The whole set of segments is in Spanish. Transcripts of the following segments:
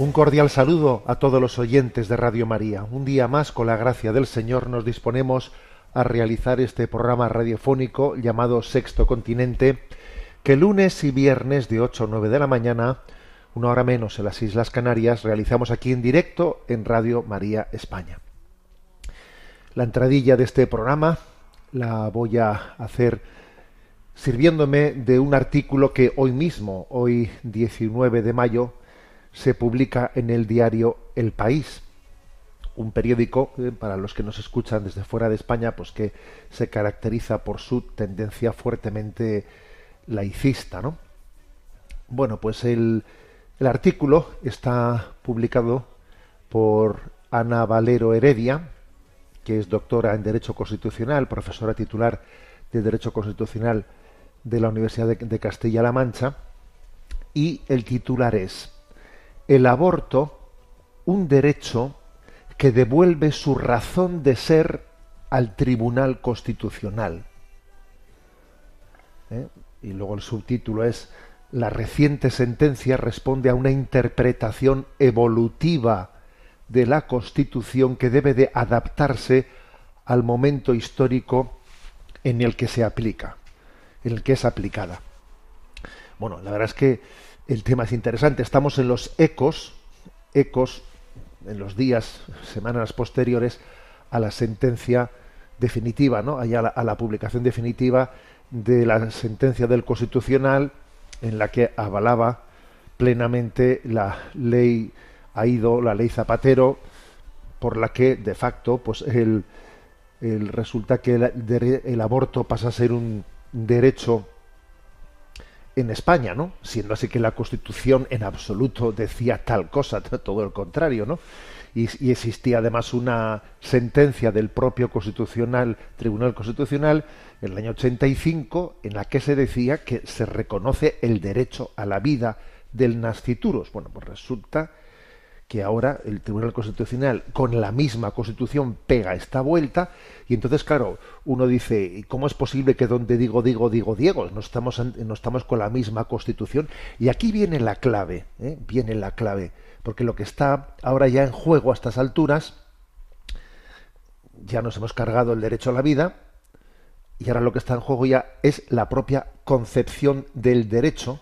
Un cordial saludo a todos los oyentes de Radio María. Un día más, con la gracia del Señor, nos disponemos a realizar este programa radiofónico llamado Sexto Continente, que lunes y viernes de 8 a 9 de la mañana, una hora menos en las Islas Canarias, realizamos aquí en directo en Radio María España. La entradilla de este programa la voy a hacer sirviéndome de un artículo que hoy mismo, hoy 19 de mayo, se publica en el diario El País, un periódico para los que nos escuchan desde fuera de España, pues que se caracteriza por su tendencia fuertemente laicista, ¿no? Bueno, pues el, artículo está publicado por Ana Valero Heredia, que es doctora en Derecho Constitucional, profesora titular de Derecho Constitucional de la Universidad de Castilla-La Mancha, y el titular es el aborto un derecho que devuelve su razón de ser al Tribunal Constitucional. ¿Eh? Y luego el subtítulo es La reciente sentencia responde a una interpretación evolutiva de la Constitución que debe de adaptarse al momento histórico en el que se aplica, en el que es aplicada. Bueno, la verdad es que el tema es interesante. Estamos en los ecos, ecos en los días, semanas posteriores a la sentencia definitiva, ¿no? Allá a la, publicación definitiva de la sentencia del Constitucional en la que avalaba plenamente la ley AIDO, la ley Zapatero, por la que de facto, pues el, el resulta que el aborto pasa a ser un derecho en España, ¿no? Siendo así que la Constitución en absoluto decía tal cosa, todo el contrario, ¿no? Y, existía además una sentencia del propio constitucional Tribunal Constitucional en el año 85 en la que se decía que se reconoce el derecho a la vida del nascituros. Bueno, pues resulta que ahora el Tribunal Constitucional con la misma Constitución pega esta vuelta y entonces claro uno dice cómo es posible que donde digo digo digo Diego no estamos no estamos con la misma Constitución y aquí viene la clave ¿eh? viene la clave porque lo que está ahora ya en juego a estas alturas ya nos hemos cargado el derecho a la vida y ahora lo que está en juego ya es la propia concepción del derecho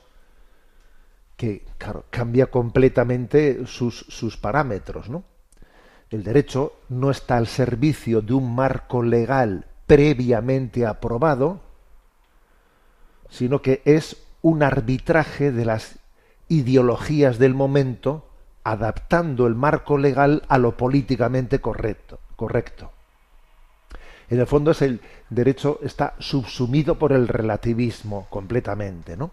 que claro, cambia completamente sus, sus parámetros, ¿no? El derecho no está al servicio de un marco legal previamente aprobado, sino que es un arbitraje de las ideologías del momento, adaptando el marco legal a lo políticamente correcto. correcto. En el fondo es el derecho está subsumido por el relativismo completamente, ¿no?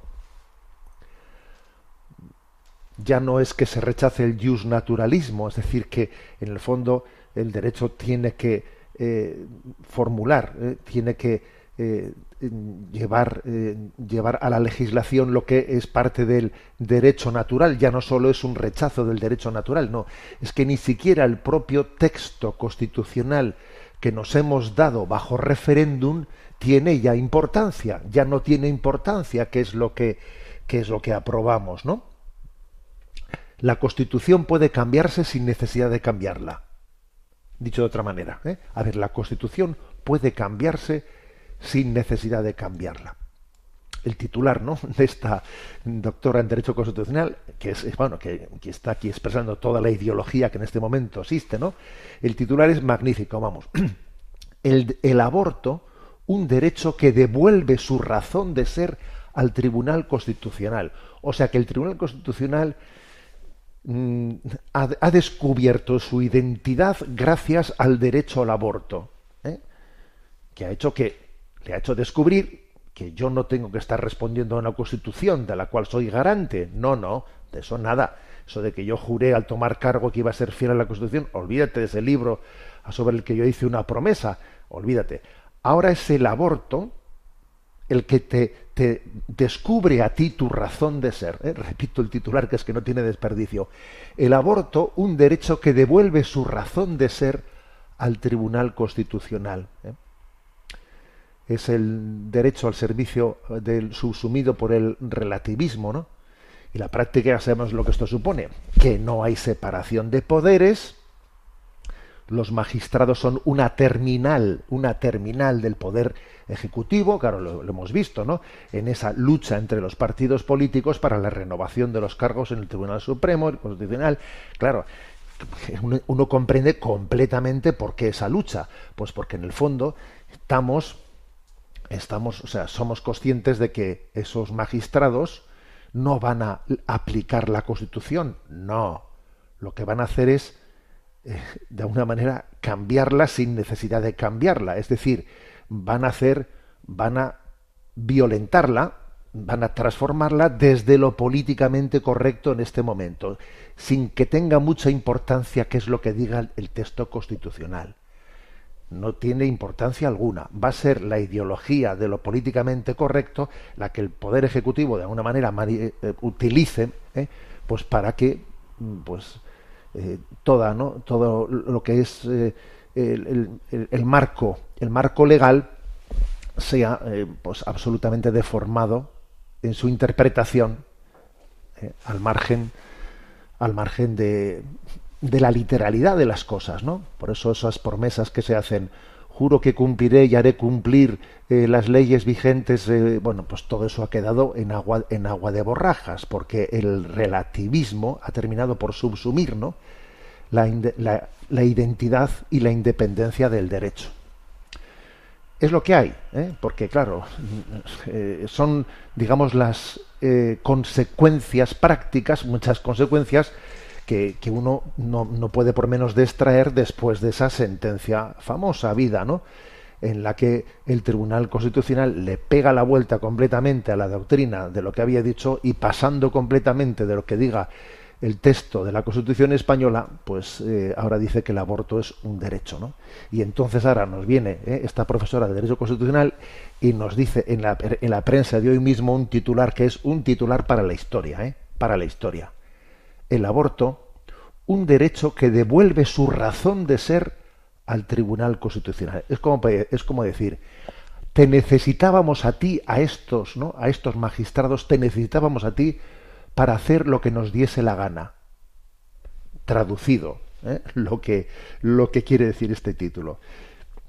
Ya no es que se rechace el jus naturalismo, es decir, que en el fondo el derecho tiene que eh, formular, eh, tiene que eh, llevar, llevar a la legislación lo que es parte del derecho natural, ya no solo es un rechazo del derecho natural, no, es que ni siquiera el propio texto constitucional que nos hemos dado bajo referéndum tiene ya importancia, ya no tiene importancia qué es lo que, qué es lo que aprobamos, ¿no? La Constitución puede cambiarse sin necesidad de cambiarla. Dicho de otra manera, ¿eh? a ver, la Constitución puede cambiarse sin necesidad de cambiarla. El titular, ¿no? De esta doctora en Derecho Constitucional, que es, bueno, que, está aquí expresando toda la ideología que en este momento existe, ¿no? El titular es magnífico, vamos. El, aborto, un derecho que devuelve su razón de ser al Tribunal Constitucional. O sea que el Tribunal Constitucional ha, descubierto su identidad gracias al derecho al aborto, ¿eh? que ha hecho que le ha hecho descubrir que yo no tengo que estar respondiendo a una constitución de la cual soy garante. No, no, de eso nada. Eso de que yo juré al tomar cargo que iba a ser fiel a la constitución, olvídate de ese libro sobre el que yo hice una promesa, olvídate. Ahora es el aborto el que te, te descubre a ti tu razón de ser. ¿eh? Repito el titular que es que no tiene desperdicio. El aborto, un derecho que devuelve su razón de ser al Tribunal Constitucional. ¿eh? Es el derecho al servicio del subsumido por el relativismo, ¿no? Y la práctica ya sabemos lo que esto supone, que no hay separación de poderes, los magistrados son una terminal, una terminal del poder ejecutivo, claro, lo, hemos visto, ¿no? En esa lucha entre los partidos políticos para la renovación de los cargos en el Tribunal Supremo, el Constitucional, claro, uno, comprende completamente por qué esa lucha, pues porque en el fondo estamos, estamos, o sea, somos conscientes de que esos magistrados no van a aplicar la Constitución, no, lo que van a hacer es de alguna manera cambiarla sin necesidad de cambiarla. Es decir, van a hacer, van a violentarla, van a transformarla desde lo políticamente correcto en este momento, sin que tenga mucha importancia qué es lo que diga el texto constitucional. No tiene importancia alguna. Va a ser la ideología de lo políticamente correcto la que el Poder Ejecutivo de alguna manera eh, utilice eh, pues para que pues eh, toda, ¿no? todo lo que es eh, el, marco, el marco legal sea eh, pues absolutamente deformado en su interpretación al margen al margen de, de la literalidad de las cosas, ¿no? Por eso esas promesas que se hacen juro que cumpliré y haré cumplir las leyes vigentes, bueno, pues todo eso ha quedado en agua, en agua de borrajas, porque el relativismo ha terminado por subsumir, ¿no? la, identidad y la independencia del derecho. Es lo que hay, ¿eh? porque claro, eh, son, digamos, las eh, consecuencias prácticas, muchas consecuencias que, uno no, no, puede por menos de extraer después de esa sentencia famosa, vida, ¿no? en la que el Tribunal Constitucional le pega la vuelta completamente a la doctrina de lo que había dicho y pasando completamente de lo que diga el texto de la Constitución española, pues eh, ahora dice que el aborto es un derecho, ¿no? Y entonces ahora nos viene eh, esta profesora de Derecho Constitucional y nos dice en la, en la, prensa de hoy mismo un titular que es un titular para la historia, ¿eh? Para la historia. El aborto, un derecho que devuelve su razón de ser al Tribunal Constitucional. Es como, es como decir, te necesitábamos a ti, a estos, ¿no? A estos magistrados, te necesitábamos a ti para hacer lo que nos diese la gana. Traducido, ¿eh? lo, que, lo que quiere decir este título.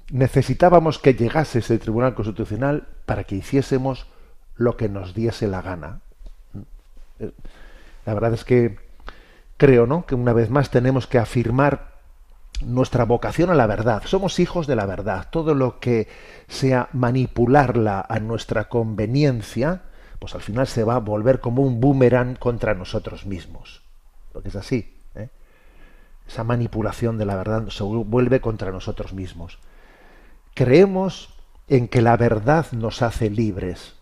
Necesitábamos que llegase ese Tribunal Constitucional para que hiciésemos lo que nos diese la gana. ¿Eh? La verdad es que creo, ¿no? Que una vez más tenemos que afirmar nuestra vocación a la verdad. Somos hijos de la verdad. Todo lo que sea manipularla a nuestra conveniencia, pues al final se va a volver como un boomerang contra nosotros mismos. Porque es así. ¿eh? Esa manipulación de la verdad se vuelve contra nosotros mismos. Creemos en que la verdad nos hace libres.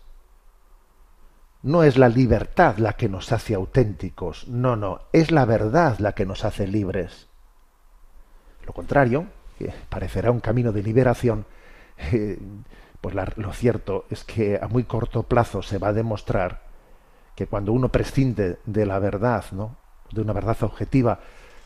No es la libertad la que nos hace auténticos, no, no, es la verdad la que nos hace libres. Lo contrario, que parecerá un camino de liberación, eh, pues lo cierto es que a muy corto plazo se va a demostrar que cuando uno prescinde de la verdad, ¿no? de una verdad objetiva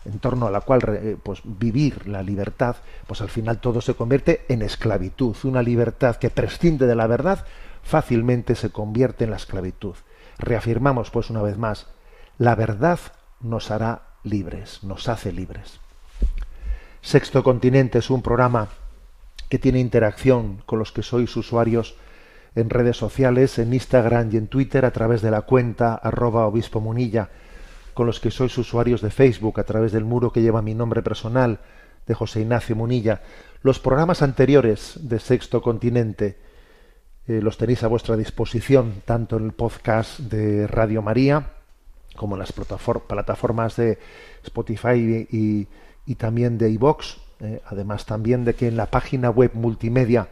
en torno a la cual eh, pues vivir la libertad, pues al final todo se convierte en esclavitud. Una libertad que prescinde de la verdad fácilmente se convierte en la esclavitud. Reafirmamos pues una vez más, la verdad nos hará libres, nos hace libres. Sexto Continente es un programa que tiene interacción con los que sois usuarios en redes sociales, en Instagram y en Twitter a través de la cuenta arroba obispo munilla, con los que sois usuarios de Facebook a través del muro que lleva mi nombre personal de José Ignacio Munilla. Los programas anteriores de Sexto Continente eh, los tenéis a vuestra disposición tanto en el podcast de Radio María como las plataformas de Spotify y, también de iVox, eh, además también de que en la página web multimedia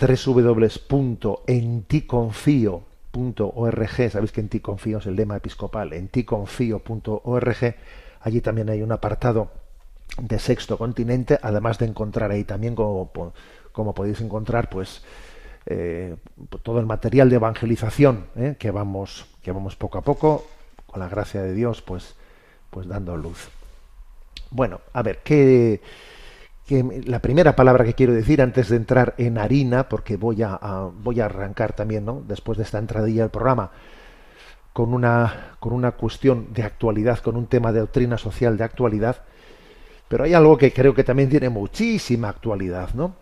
www.enticonfio.org, sabéis que en ti confío es el lema episcopal, enticonfio.org, allí también hay un apartado de sexto continente, además de encontrar ahí también como, como podéis encontrar pues eh, todo el material de evangelización eh, que vamos que vamos poco a poco con la gracia de Dios pues pues dando luz. Bueno a ver qué la primera palabra que quiero decir antes de entrar en harina porque voy a, voy a arrancar también no después de esta entradilla del programa con una con una cuestión de actualidad con un tema de doctrina social de actualidad pero hay algo que creo que también tiene muchísima actualidad no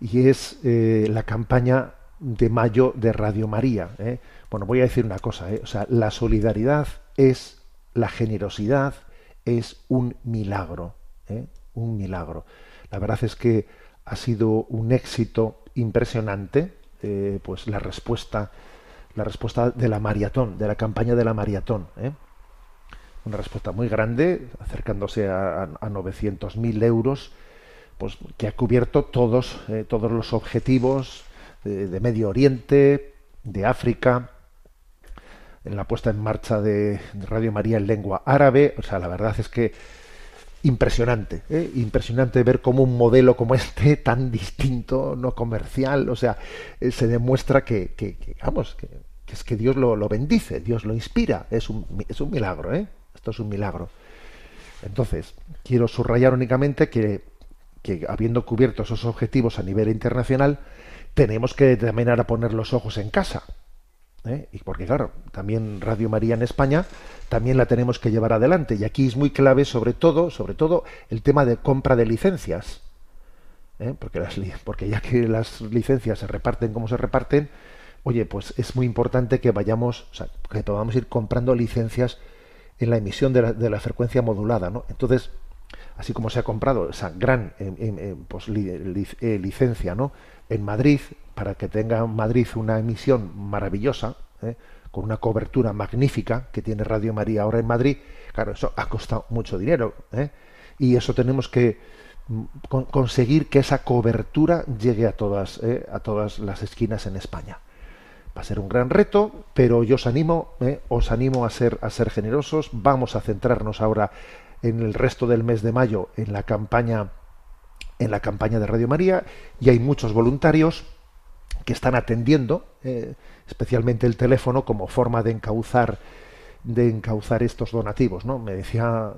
y es eh, la campaña de mayo de Radio María. ¿eh? Bueno, voy a decir una cosa, ¿eh? o sea, la solidaridad es, la generosidad es un milagro, un milagro. La verdad es que ha sido un éxito impresionante, pues la respuesta, la respuesta de la maratón, de la campaña de la maratón. Una respuesta muy grande, acercándose a, a 900.000 euros pues, que ha cubierto todos, eh, todos los objetivos de, Medio Oriente, de África, en la puesta en marcha de, Radio María en lengua árabe. O sea, la verdad es que impresionante, ¿eh? impresionante ver cómo un modelo como este, tan distinto, no comercial, o sea, eh, se demuestra que, que, vamos, que, es que Dios lo, lo, bendice, Dios lo inspira, es un, es un milagro, ¿eh? Esto es un milagro. Entonces, quiero subrayar únicamente que que habiendo cubierto esos objetivos a nivel internacional, tenemos que también ahora poner los ojos en casa. ¿eh? Y porque claro, también Radio María en España también la tenemos que llevar adelante. Y aquí es muy clave, sobre todo, sobre todo, el tema de compra de licencias. ¿eh? Porque, las, porque ya que las licencias se reparten como se reparten, oye, pues es muy importante que vayamos, o sea, que podamos ir comprando licencias en la emisión de la, de la frecuencia modulada, ¿no? Entonces, así como se ha comprado esa gran eh, eh, pues, eh, licencia ¿no? en Madrid, para que tenga Madrid una emisión maravillosa, con una cobertura magnífica que tiene Radio María ahora en Madrid, claro, eso ha costado mucho dinero. Y eso tenemos que mm, conseguir que esa cobertura llegue a todas, a todas las esquinas en España. Va a ser un gran reto, pero yo os animo, os animo a ser, a ser generosos. Vamos a centrarnos ahora en el resto del mes de mayo en la campaña en la campaña de Radio María y hay muchos voluntarios que están atendiendo eh, especialmente el teléfono como forma de encauzar de encauzar estos donativos no me decía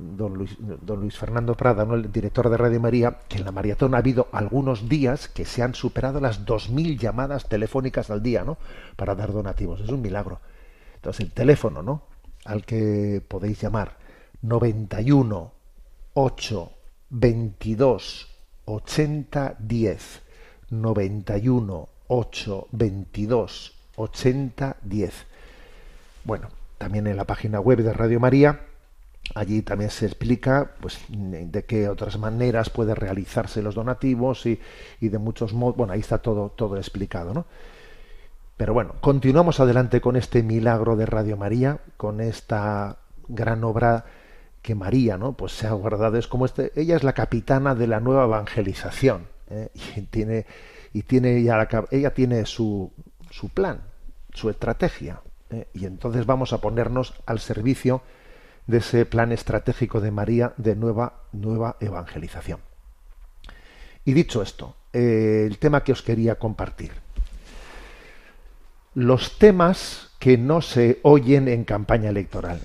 don Luis, don Luis Fernando Prada ¿no? el director de Radio María que en la maratón ha habido algunos días que se han superado las 2.000 llamadas telefónicas al día no para dar donativos. Es un milagro. Entonces el teléfono no al que podéis llamar 91 8 22 80 10 91 8 22 80 10 bueno también en la página web de Radio María allí también se explica pues de qué otras maneras puede realizarse los donativos y, y de muchos modos bueno ahí está todo todo explicado no pero bueno continuamos adelante con este milagro de Radio María con esta gran obra que María, ¿no? Pues se ha es como este, ella es la capitana de la nueva evangelización ¿eh? y tiene y tiene ella, ella tiene su, su plan, su estrategia ¿eh? y entonces vamos a ponernos al servicio de ese plan estratégico de María de nueva nueva evangelización. Y dicho esto, eh, el tema que os quería compartir. Los temas que no se oyen en campaña electoral.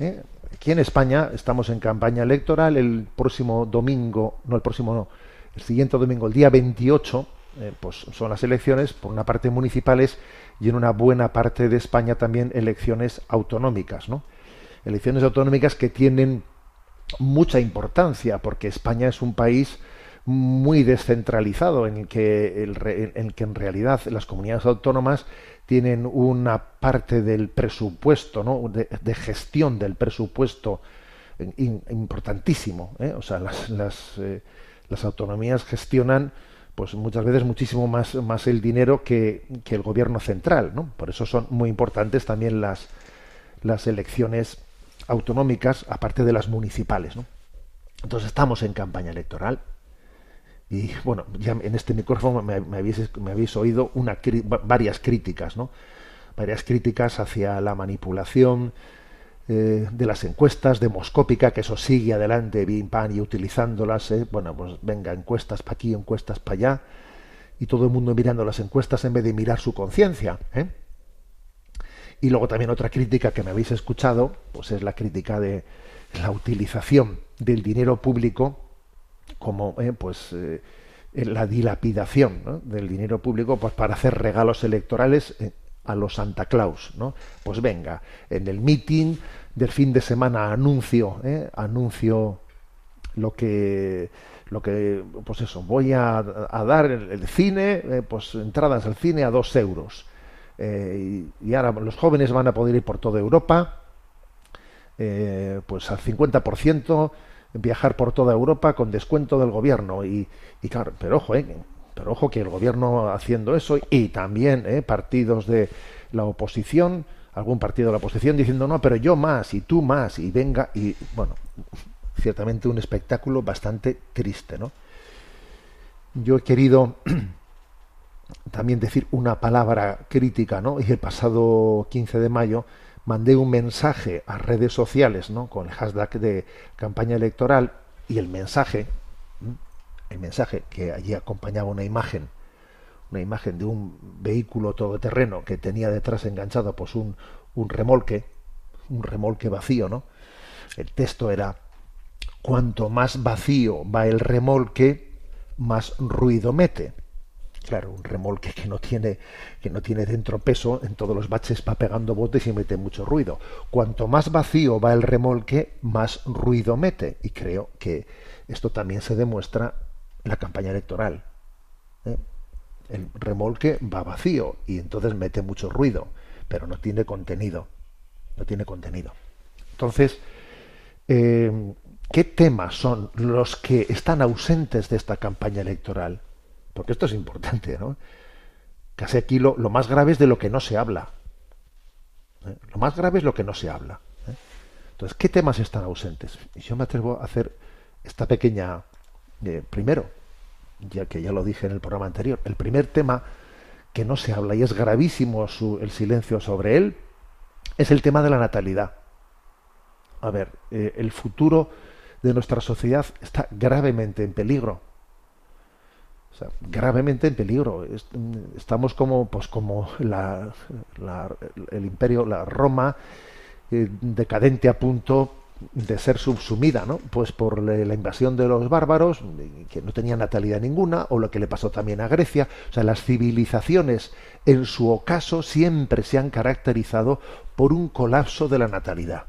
Aquí en España estamos en campaña electoral. El próximo domingo, no el próximo, no, el siguiente domingo, el día 28, eh, pues son las elecciones, por una parte municipales y en una buena parte de España también elecciones autonómicas, ¿no? Elecciones autonómicas que tienen mucha importancia porque España es un país muy descentralizado en que, en realidad las comunidades autónomas tienen una parte del presupuesto, de, gestión del presupuesto importantísimo. ¿eh? O sea, las, las, eh, las, autonomías gestionan pues muchas veces muchísimo más, más el dinero que, que, el gobierno central. ¿no? Por eso son muy importantes también las, las elecciones autonómicas, aparte de las municipales. ¿no? Entonces estamos en campaña electoral. Y bueno, ya en este micrófono me, habéis, me habéis, oído varias críticas, ¿no? Varias críticas hacia la manipulación eh, de las encuestas demoscópica, que eso sigue adelante, bien pan, y utilizándolas, ¿eh? bueno, pues venga, encuestas para aquí, encuestas para allá, y todo el mundo mirando las encuestas en vez de mirar su conciencia. ¿eh? Y luego también otra crítica que me habéis escuchado, pues es la crítica de la utilización del dinero público como eh, pues eh, la dilapidación del dinero público pues para hacer regalos electorales eh, a los Santa Claus, ¿no? Pues venga, en el meeting del fin de semana anuncio, anuncio lo que lo que pues eso voy a, dar el, cine pues entradas al cine a dos euros y, y, ahora los jóvenes van a poder ir por toda Europa pues al 50% viajar por toda Europa con descuento del gobierno. Y, claro, pero ojo, eh, pero ojo que el gobierno haciendo eso y también eh, partidos de la oposición, algún partido de la oposición diciendo no, pero yo más y tú más y venga y bueno, ciertamente un espectáculo bastante triste, ¿no? Yo he querido también decir una palabra crítica, ¿no? Y el pasado 15 de mayo mandé un mensaje a redes sociales, ¿no? Con el hashtag de campaña electoral y el mensaje, el mensaje que allí acompañaba una imagen, una imagen de un vehículo todoterreno que tenía detrás enganchado pues un, un remolque, un remolque vacío, ¿no? El texto era cuanto más vacío va el remolque, más ruido mete. Claro, un remolque que no tiene que no tiene dentro peso, en todos los baches va pegando botes y mete mucho ruido. Cuanto más vacío va el remolque, más ruido mete. Y creo que esto también se demuestra en la campaña electoral. ¿eh? El remolque va vacío y entonces mete mucho ruido, pero no tiene contenido. No tiene contenido. Entonces, eh, ¿qué temas son los que están ausentes de esta campaña electoral? Porque esto es importante, ¿no? Casi aquí lo, más grave es de lo que no se habla. ¿eh? Lo más grave es lo que no se habla. ¿eh? Entonces, ¿qué temas están ausentes? Y yo me atrevo a hacer esta pequeña... Eh, primero, ya que ya lo dije en el programa anterior, el primer tema que no se habla y es gravísimo el silencio sobre él, es el tema de la natalidad. A ver, el futuro de nuestra sociedad está gravemente en peligro gravemente en peligro. Estamos como, pues como el imperio, la Roma, eh, decadente a punto de ser subsumida, ¿no? Pues por la invasión de los bárbaros, que no tenía natalidad ninguna, o lo que le pasó también a Grecia. O sea, las civilizaciones, en su ocaso, siempre se han caracterizado por un colapso de la natalidad.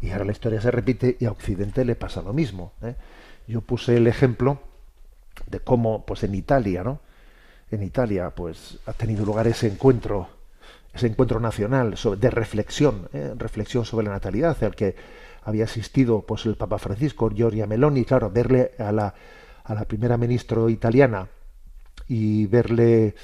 Y ahora la historia se repite y a Occidente le pasa lo mismo. ¿eh? Yo puse el ejemplo de cómo, pues en Italia, ¿no? En Italia, pues ha tenido lugar ese encuentro, ese encuentro nacional de reflexión, ¿eh? reflexión sobre la natalidad, al que había asistido, pues el Papa Francisco, Giorgia Meloni, claro, verle a la, a la primera ministra italiana y verle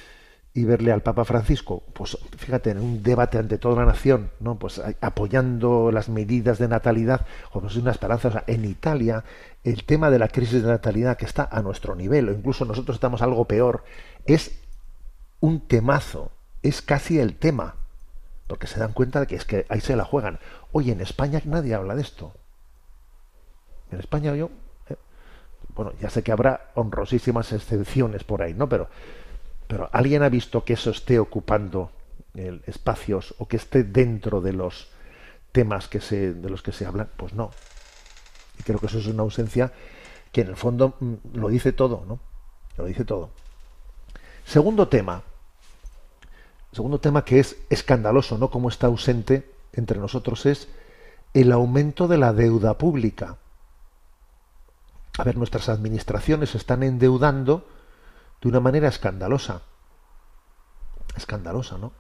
y verle al Papa Francisco, pues fíjate, en un debate ante toda la nación, ¿no? Pues apoyando las medidas de natalidad, pues una esperanza. en Italia, el tema de la crisis de natalidad que está a nuestro nivel, o incluso nosotros estamos algo peor, es un temazo, es casi el tema, porque se dan cuenta de que es que ahí se la juegan. Oye, en España nadie habla de esto. En España yo, eh, bueno, ya sé que habrá honrosísimas excepciones por ahí, ¿no? Pero pero ¿alguien ha visto que eso esté ocupando espacios o que esté dentro de los temas que se, de los que se hablan? Pues no. Y creo que eso es una ausencia que en el fondo mm, lo dice todo, ¿no? Lo dice todo. Segundo tema. Segundo tema que es escandaloso, ¿no? Como está ausente entre nosotros es el aumento de la deuda pública. A ver, nuestras administraciones se están endeudando de una manera escandalosa. Escandalosa, ¿no?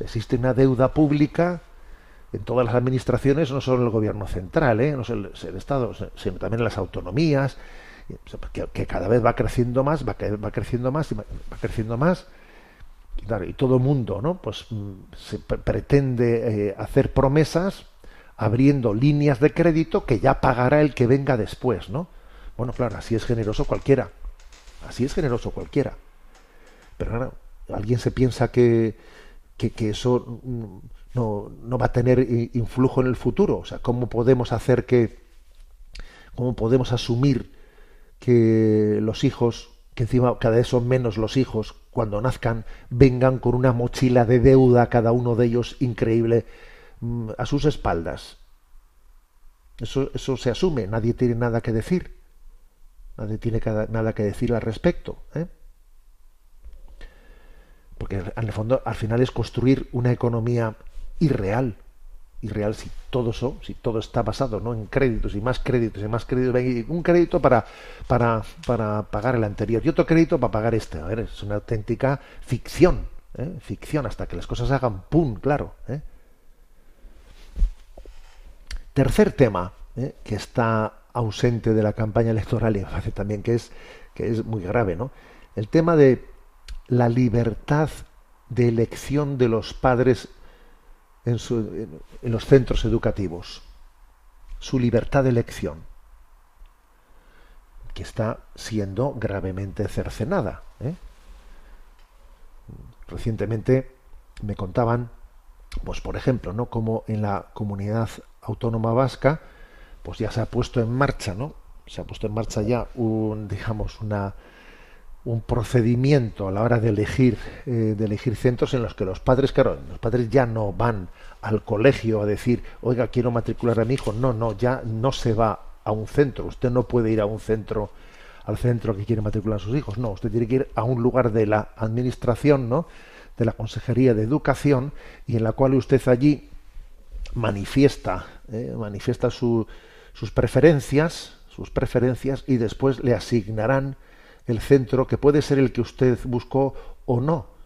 existe una deuda pública en todas las administraciones, no solo en el gobierno central, ¿eh? no solo el, Estado, sino también en las autonomías, que, cada vez va creciendo más, va, creciendo más y va creciendo más. y todo el mundo, ¿no? Pues mm, se pretende eh, hacer promesas abriendo líneas de crédito que ya pagará el que venga después, ¿no? Bueno, claro, así es generoso cualquiera. Así es generoso cualquiera. Pero claro, alguien se piensa que, que, que eso no, no, va a tener influjo en el futuro. O sea, ¿cómo podemos hacer que, cómo podemos asumir que los hijos, que encima cada vez son menos los hijos, cuando nazcan, vengan con una mochila de deuda, cada uno de ellos increíble, mm, a sus espaldas? Eso, eso se asume, nadie tiene nada que decir. Nadie tiene nada que decir al respecto. ¿eh? Porque en el fondo, al final es construir una economía irreal. Irreal si todo eso, si todo está basado ¿no? en créditos y más créditos y más créditos. Un crédito para, para, para pagar el anterior y otro crédito para pagar este. A ver, es una auténtica ficción. ¿eh? Ficción hasta que las cosas hagan pum, claro. ¿eh? Tercer tema que está ausente de la campaña electoral y me parece también que es, que es muy grave, ¿no? El tema de la libertad de elección de los padres en, los centros educativos. Su libertad de elección, que está siendo gravemente cercenada. ¿eh? Recientemente me contaban, pues por ejemplo, ¿no? Como en la comunidad autónoma vasca, pues ya se ha puesto en marcha, ¿no? Se ha puesto en marcha ya un, digamos, una, un procedimiento a la hora de elegir, eh, de elegir centros en los que los padres, claro, los padres ya no van al colegio a decir, oiga, quiero matricular a mi hijo. No, no, ya no se va a un centro. Usted no puede ir a un centro, al centro que quiere matricular a sus hijos. No, usted tiene que ir a un lugar de la administración, ¿no? De la Consejería de Educación y en la cual usted allí manifiesta, eh, manifiesta sus preferencias, sus preferencias y después le asignarán el centro que puede ser el que usted buscó o no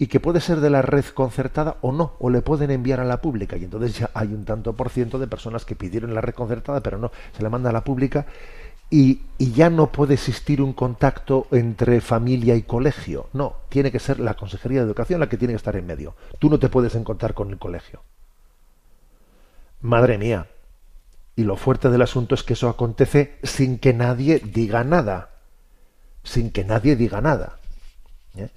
y que puede ser de la red concertada o no, o le pueden enviar a la pública. Y entonces ya hay un tanto por ciento de personas que pidieron la red concertada, pero no, se le manda a la pública y, y, ya no puede existir un contacto entre familia y colegio. No, tiene que ser la Consejería de Educación la que tiene que estar en medio. Tú no te puedes encontrar con el colegio. Madre mía. Y lo fuerte del asunto es que eso acontece sin que nadie diga nada sin que nadie diga nada. ¿eh?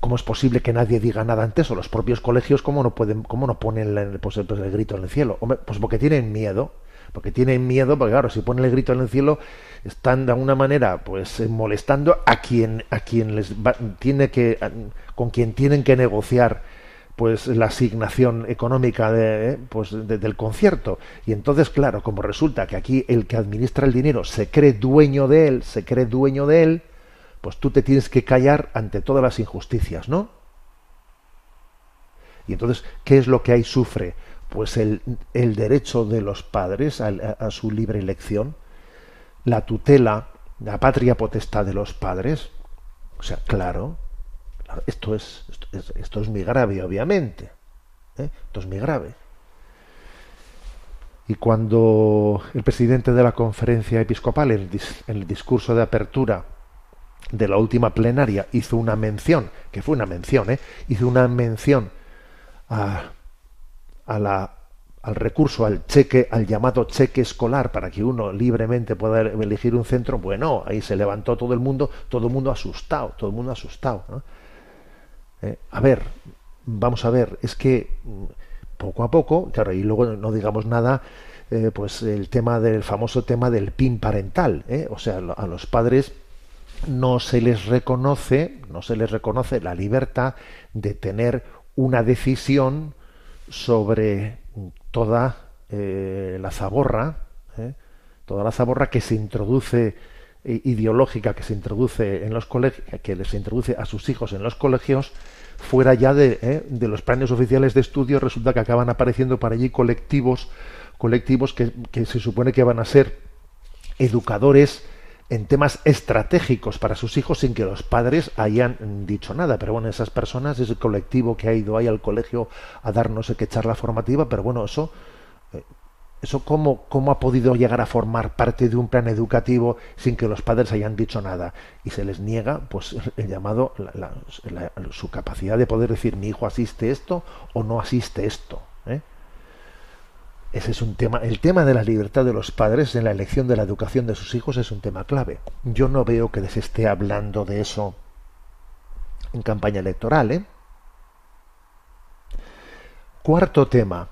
¿Cómo es posible que nadie diga nada ante eso? Los propios colegios, ¿cómo no pueden, cómo no ponen el, pues, pues, el grito en el cielo? pues porque tienen miedo, porque tienen miedo, porque claro, si ponen el grito en el cielo, están de alguna manera, pues molestando a quien, a quien les tiene que, con quien tienen que negociar pues la asignación económica de, pues, del concierto. Y entonces, claro, como resulta que aquí el que administra el dinero se cree dueño de él, se cree dueño de él, pues tú te tienes que callar ante todas las injusticias, ¿no? Y entonces, ¿qué es lo que ahí sufre? Pues el, el derecho de los padres a, a su libre elección, la tutela, la patria potestad de los padres. O sea, claro, esto es, esto es, muy grave, obviamente. ¿eh? Esto es muy grave. Y cuando el presidente de la conferencia episcopal, en el, discurso de apertura de la última plenaria, hizo una mención, que fue una mención, ¿eh? hizo una mención a, a la, al recurso al cheque, al llamado cheque escolar, para que uno libremente pueda elegir un centro, bueno, ahí se levantó todo el mundo, todo el mundo asustado, todo el mundo asustado. Eh, a ver, vamos a ver, es que mm, poco a poco, claro, y luego no digamos nada, eh, pues el tema del famoso tema del PIN parental, ¿eh? o sea, a los padres no se les reconoce, no se les reconoce la libertad de tener una decisión sobre toda la zaborra, toda la zaborra que se introduce ideológica que se introduce en los colegios, que se introduce a sus hijos en los colegios, fuera ya de, ¿eh? de los planes oficiales de estudio, resulta que acaban apareciendo para allí colectivos, colectivos que, que se supone que van a ser educadores en temas estratégicos para sus hijos sin que los padres hayan dicho nada. Pero bueno, esas personas, ese colectivo que ha ido ahí al colegio a dar no sé qué charla formativa, pero bueno, eso, ¿Eso cómo, cómo, ha podido llegar a formar parte de un plan educativo sin que los padres hayan dicho nada? Y se les niega pues el llamado, su capacidad de poder decir mi hijo asiste esto o no asiste esto. ¿eh? Ese es un tema. El tema de la libertad de los padres en la elección de la educación de sus hijos es un tema clave. Yo no veo que les esté hablando de eso en campaña electoral. ¿eh? Cuarto tema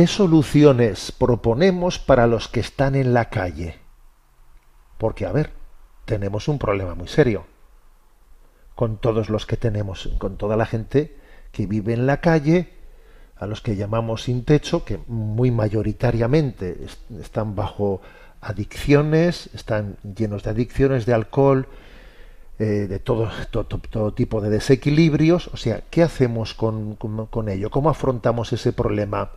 ¿Qué soluciones proponemos para los que están en la calle? Porque, a ver, tenemos un problema muy serio con todos los que tenemos, con toda la gente que vive en la calle, a los que llamamos sin techo, que muy mayoritariamente están bajo adicciones, están llenos de adicciones de alcohol, eh, de todo, tipo de desequilibrios. O sea, ¿qué hacemos con ello? ¿Cómo afrontamos ese problema?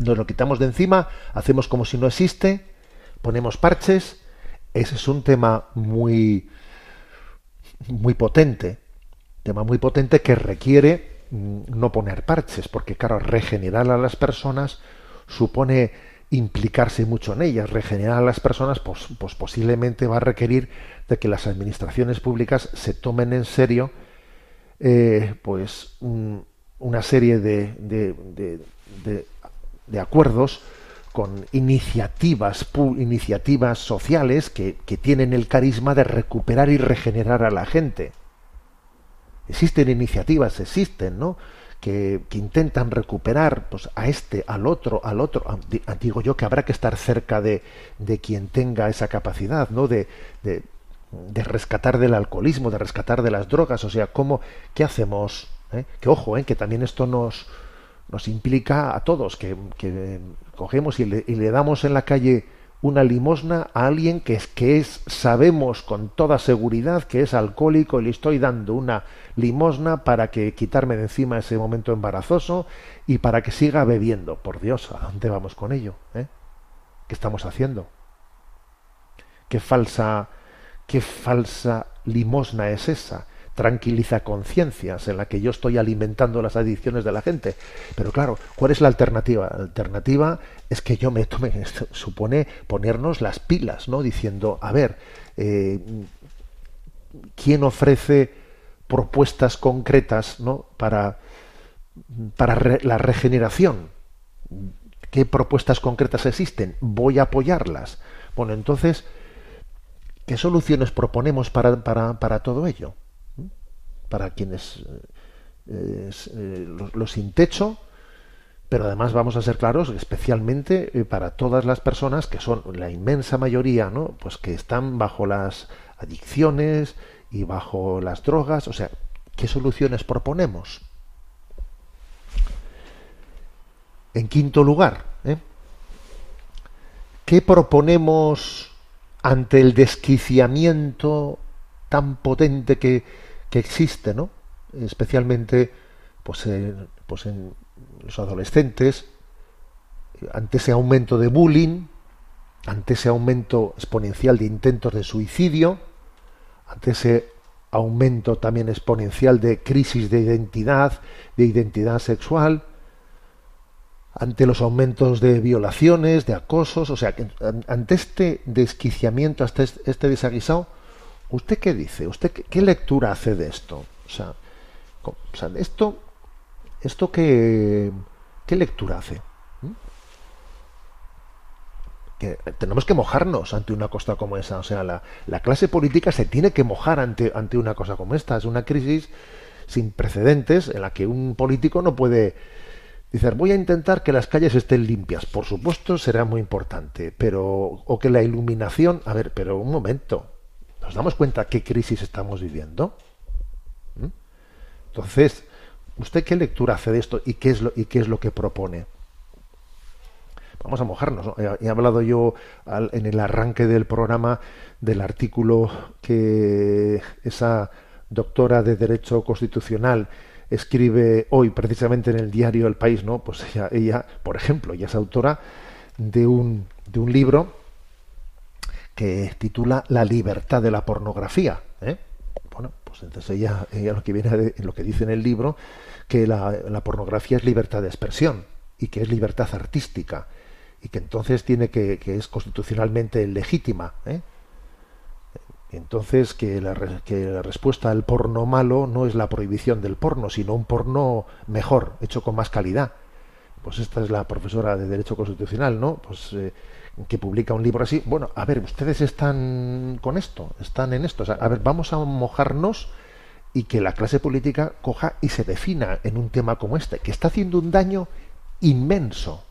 Nos lo quitamos de encima, hacemos como si no existe, ponemos parches. Ese es un tema muy, muy potente, tema muy potente que requiere mm, no poner parches, porque claro, regenerar a las personas supone implicarse mucho en ellas. Regenerar a las personas, pues, pues posiblemente va a requerir de que las administraciones públicas se tomen en serio, eh, pues una serie de, de, de de acuerdos con iniciativas, iniciativas sociales que, tienen el carisma de recuperar y regenerar a la gente. Existen iniciativas, existen, ¿no? Que, intentan recuperar pues, a este, al otro, al otro. Digo yo que habrá que estar cerca de, de quien tenga esa capacidad, ¿no? De, de, de, rescatar del alcoholismo, de rescatar de las drogas. O sea, ¿cómo, ¿qué hacemos? ¿Eh? Que ojo, ¿eh? que también esto nos, nos implica a todos que, cogemos y le, damos en la calle una limosna a alguien que que es sabemos con toda seguridad que es alcohólico y le estoy dando una limosna para que quitarme de encima ese momento embarazoso y para que siga bebiendo. Por Dios, ¿a dónde vamos con ello? Eh? ¿Qué estamos haciendo? ¿Qué falsa, qué falsa limosna es esa? Tranquiliza conciencias, en la que yo estoy alimentando las adicciones de la gente. Pero claro, ¿cuál es la alternativa? La alternativa es que yo me tome, esto supone ponernos las pilas, ¿no? Diciendo, a ver, eh, ¿quién ofrece propuestas concretas, ¿no? Para, para la regeneración. ¿Qué propuestas concretas existen? Voy a apoyarlas. Bueno, entonces, ¿qué soluciones proponemos para, para, para todo ello? Para quienes eh, eh, los, sin techo, pero además vamos a ser claros, especialmente eh, para todas las personas que son la inmensa mayoría, ¿no? Pues que están bajo las adicciones y bajo las drogas, o sea, ¿qué soluciones proponemos? En quinto lugar, ¿qué proponemos ante el desquiciamiento tan potente que, que existe, ¿no? especialmente pues, pues en los adolescentes, ante ese aumento de bullying, ante ese aumento exponencial de intentos de suicidio, ante ese aumento también exponencial de crisis de identidad, de identidad sexual, ante los aumentos de violaciones, de acosos, o sea, ante este desquiciamiento, hasta este desaguisado, ¿Usted qué dice? ¿Usted qué, lectura hace de esto? O sea, esto, esto qué, qué lectura hace? ¿Mm? Tenemos que mojarnos ante una cosa como esa. O sea, la, clase política se tiene que mojar ante, ante una cosa como esta. Es una crisis sin precedentes en la que un político no puede decir voy a intentar que las calles estén limpias. Por supuesto, será muy importante, pero o que la iluminación, a ver, pero un momento, ¿Nos damos cuenta qué crisis estamos viviendo? ¿Mm? Entonces, ¿usted qué lectura hace de esto y qué es lo, y qué es lo que propone? Vamos a mojarnos. He, hablado yo en el arranque del programa del artículo que esa doctora de Derecho Constitucional escribe hoy precisamente en el diario El País, ¿no? Pues ella, ella por ejemplo, ella es autora de un, de un libro que titula La libertad de la pornografía. ¿eh? Bueno, pues entonces ella, ella lo que viene lo que dice en el libro que la, pornografía es libertad de expresión y que es libertad artística y que entonces tiene que, que es constitucionalmente legítima. ¿eh? Entonces que la, que la respuesta al porno malo no es la prohibición del porno, sino un porno mejor, hecho con más calidad. Pues esta es la profesora de Derecho Constitucional, ¿no? Pues eh, que publica un libro así. Bueno, a ver, ustedes están con esto, están en esto. a ver, vamos a mojarnos y que la clase política coja y se defina en un tema como este, que está haciendo un daño inmenso,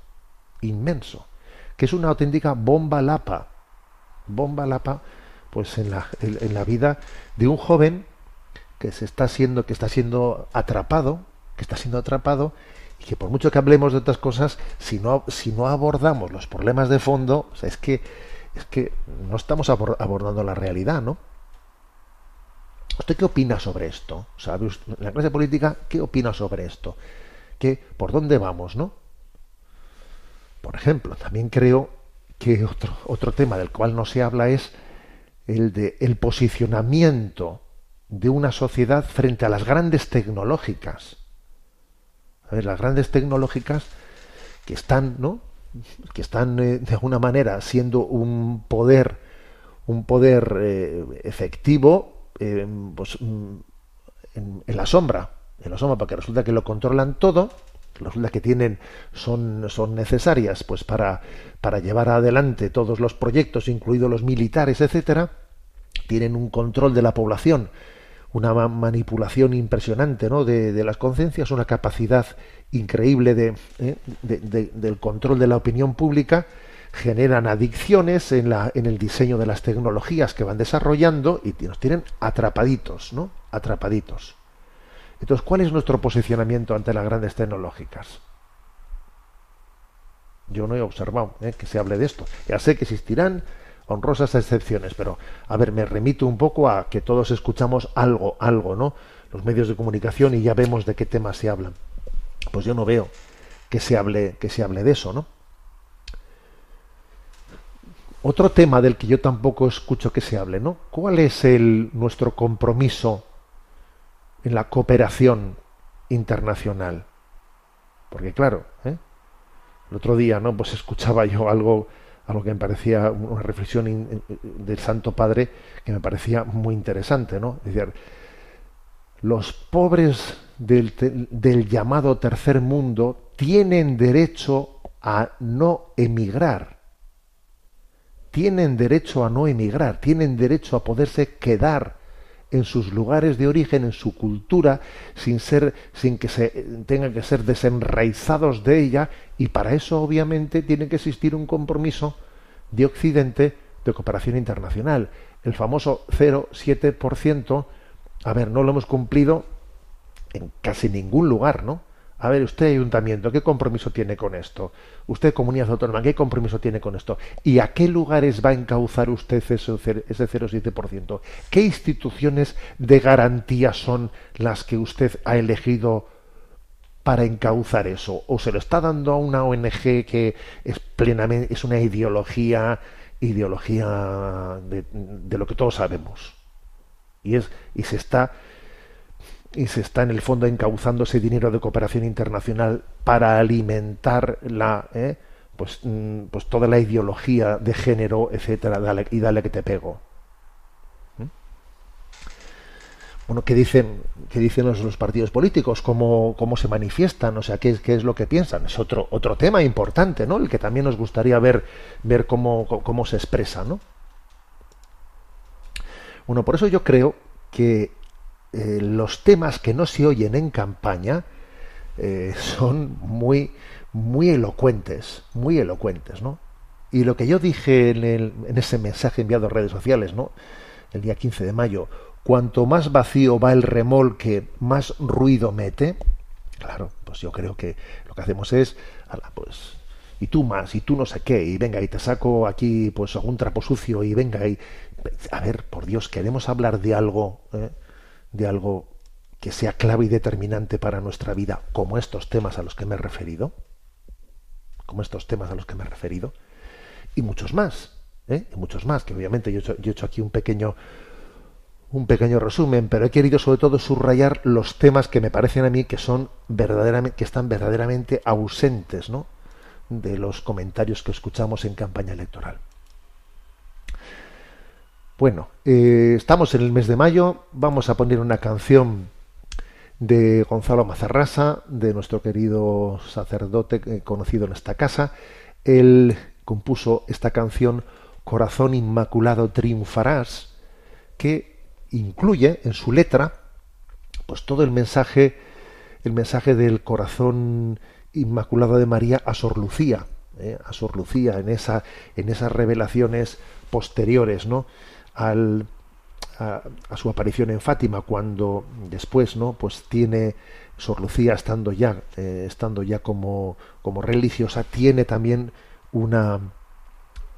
inmenso, que es una auténtica bomba lapa, bomba lapa, pues en la, en la vida de un joven que se está siendo, que está siendo atrapado, que está siendo atrapado y que por mucho que hablemos de otras cosas, si no, si no abordamos los problemas de fondo, es que es que no estamos abordando la realidad, ¿no? ¿Usted qué opina sobre esto? ¿Sabe usted, la clase política qué opina sobre esto? ¿Qué, ¿Por dónde vamos, no? Por ejemplo, también creo que otro, otro tema del cual no se habla es el de el posicionamiento de una sociedad frente a las grandes tecnológicas. A ver, las grandes tecnológicas que están, ¿no? que están eh, de alguna manera siendo un poder un poder eh, efectivo pues, mm, en, la sombra, en la sombra, porque resulta que lo controlan todo, resulta que tienen, son, son necesarias pues para, para llevar adelante todos los proyectos, incluidos los militares, etcétera, tienen un control de la población, una manipulación impresionante ¿no? de, las conciencias, una capacidad increíble de, ¿eh? del control de la opinión pública, generan adicciones en, la, en el diseño de las tecnologías que van desarrollando y nos tienen atrapaditos, ¿no? Atrapaditos. Entonces, ¿cuál es nuestro posicionamiento ante las grandes tecnológicas? Yo no he observado ¿eh? que se hable de esto. Ya sé que existirán honrosas excepciones, pero a ver, me remito un poco a que todos escuchamos algo, algo, ¿no? Los medios de comunicación y ya vemos de qué temas se hablan. Pues yo no veo que se hable, que se hable de eso, ¿no? Otro tema del que yo tampoco escucho que se hable, ¿no? ¿Cuál es el, nuestro compromiso en la cooperación internacional? Porque claro, ¿eh? el otro día, ¿no? Pues escuchaba yo algo, algo que me parecía una reflexión del Santo Padre que me parecía muy interesante, ¿no? Decir, los pobres del, del llamado tercer mundo tienen derecho a no emigrar tienen derecho a no emigrar, tienen derecho a poderse quedar en sus lugares de origen, en su cultura, sin ser, sin que se tengan que ser desenraizados de ella, y para eso obviamente tiene que existir un compromiso de Occidente de cooperación internacional. El famoso 0,7%, a ver, no lo hemos cumplido en casi ningún lugar, ¿no? A ver, usted ayuntamiento, ¿qué compromiso tiene con esto? Usted comunidad autónoma, ¿qué compromiso tiene con esto? ¿Y a qué lugares va a encauzar usted ese, ese 0,7%? ¿Qué instituciones de garantía son las que usted ha elegido para encauzar eso? ¿O se lo está dando a una ONG que es plenamente, es una ideología, ideología de, de lo que todos sabemos? Y es, y se está y se está en el fondo encauzando ese dinero de cooperación internacional para alimentar la eh, pues, mm, pues toda la ideología de género etcétera y dale que te pego. ¿Mm? bueno qué dicen qué dicen los, partidos políticos cómo, cómo se manifiestan o sea qué, qué es lo que piensan es otro otro tema importante no el que también nos gustaría ver ver cómo, cómo se expresa no bueno por eso yo creo que eh, los temas que no se oyen en campaña eh, son muy, muy elocuentes, muy elocuentes, ¿no? Y lo que yo dije en, el, en ese mensaje enviado a redes sociales, ¿no? El día 15 de mayo, cuanto más vacío va el remolque, más ruido mete. Claro, pues yo creo que lo que hacemos es, pues, y tú más, y tú no sé qué, y venga, y te saco aquí, pues, algún trapo sucio, y venga, y, a ver, por Dios, queremos hablar de algo, ¿eh? De algo que sea clave y determinante para nuestra vida, como estos temas a los que me he referido, como estos temas a los que me he referido, y muchos más, ¿eh? y muchos más, que obviamente yo he, hecho, aquí un pequeño un pequeño resumen, pero he querido sobre todo subrayar los temas que me parecen a mí que son verdaderamente, que están verdaderamente ausentes, ¿no? de los comentarios que escuchamos en campaña electoral. Bueno, eh, estamos en el mes de mayo, vamos a poner una canción de Gonzalo Mazarrasa, de nuestro querido sacerdote eh, conocido en esta casa. Él compuso esta canción Corazón Inmaculado Triunfarás, que incluye en su letra pues todo el mensaje el mensaje del corazón inmaculado de María a Sor Lucía, ¿eh? a Sor Lucía en esa en esas revelaciones posteriores, ¿no? A, su aparición en Fátima cuando después no pues tiene Sor Lucía estando ya eh, estando ya como como religiosa tiene también una